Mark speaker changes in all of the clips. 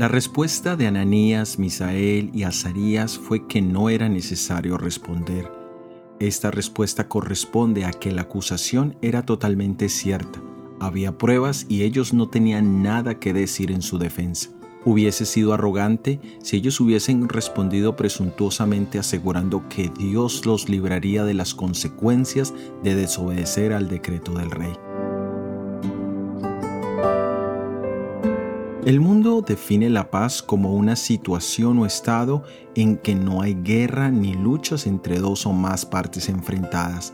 Speaker 1: La respuesta de Ananías, Misael y Azarías fue que no era necesario responder. Esta respuesta corresponde a que la acusación era totalmente cierta. Había pruebas y ellos no tenían nada que decir en su defensa. Hubiese sido arrogante si ellos hubiesen respondido presuntuosamente asegurando que Dios los libraría de las consecuencias de desobedecer al decreto del rey. El mundo define la paz como una situación o estado en que no hay guerra ni luchas entre dos o más partes enfrentadas,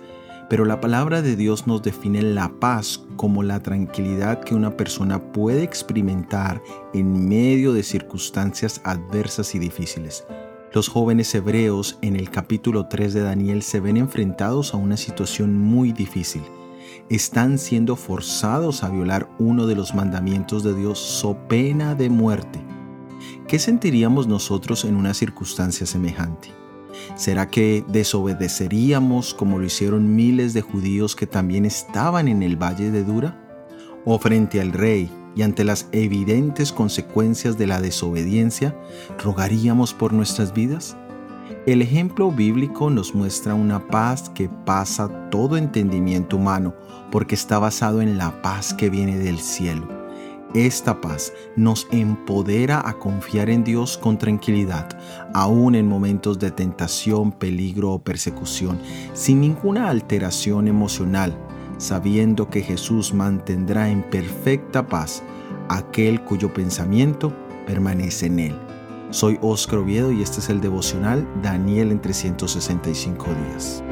Speaker 1: pero la palabra de Dios nos define la paz como la tranquilidad que una persona puede experimentar en medio de circunstancias adversas y difíciles. Los jóvenes hebreos en el capítulo 3 de Daniel se ven enfrentados a una situación muy difícil. Están siendo forzados a violar uno de los mandamientos de Dios so pena de muerte. ¿Qué sentiríamos nosotros en una circunstancia semejante? ¿Será que desobedeceríamos como lo hicieron miles de judíos que también estaban en el valle de Dura? ¿O frente al rey y ante las evidentes consecuencias de la desobediencia, rogaríamos por nuestras vidas? El ejemplo bíblico nos muestra una paz que pasa todo entendimiento humano porque está basado en la paz que viene del cielo esta paz nos empodera a confiar en Dios con tranquilidad, aún en momentos de tentación, peligro o persecución, sin ninguna alteración emocional, sabiendo que Jesús mantendrá en perfecta paz aquel cuyo pensamiento permanece en él. Soy Oscar Oviedo y este es el devocional Daniel en 365 días.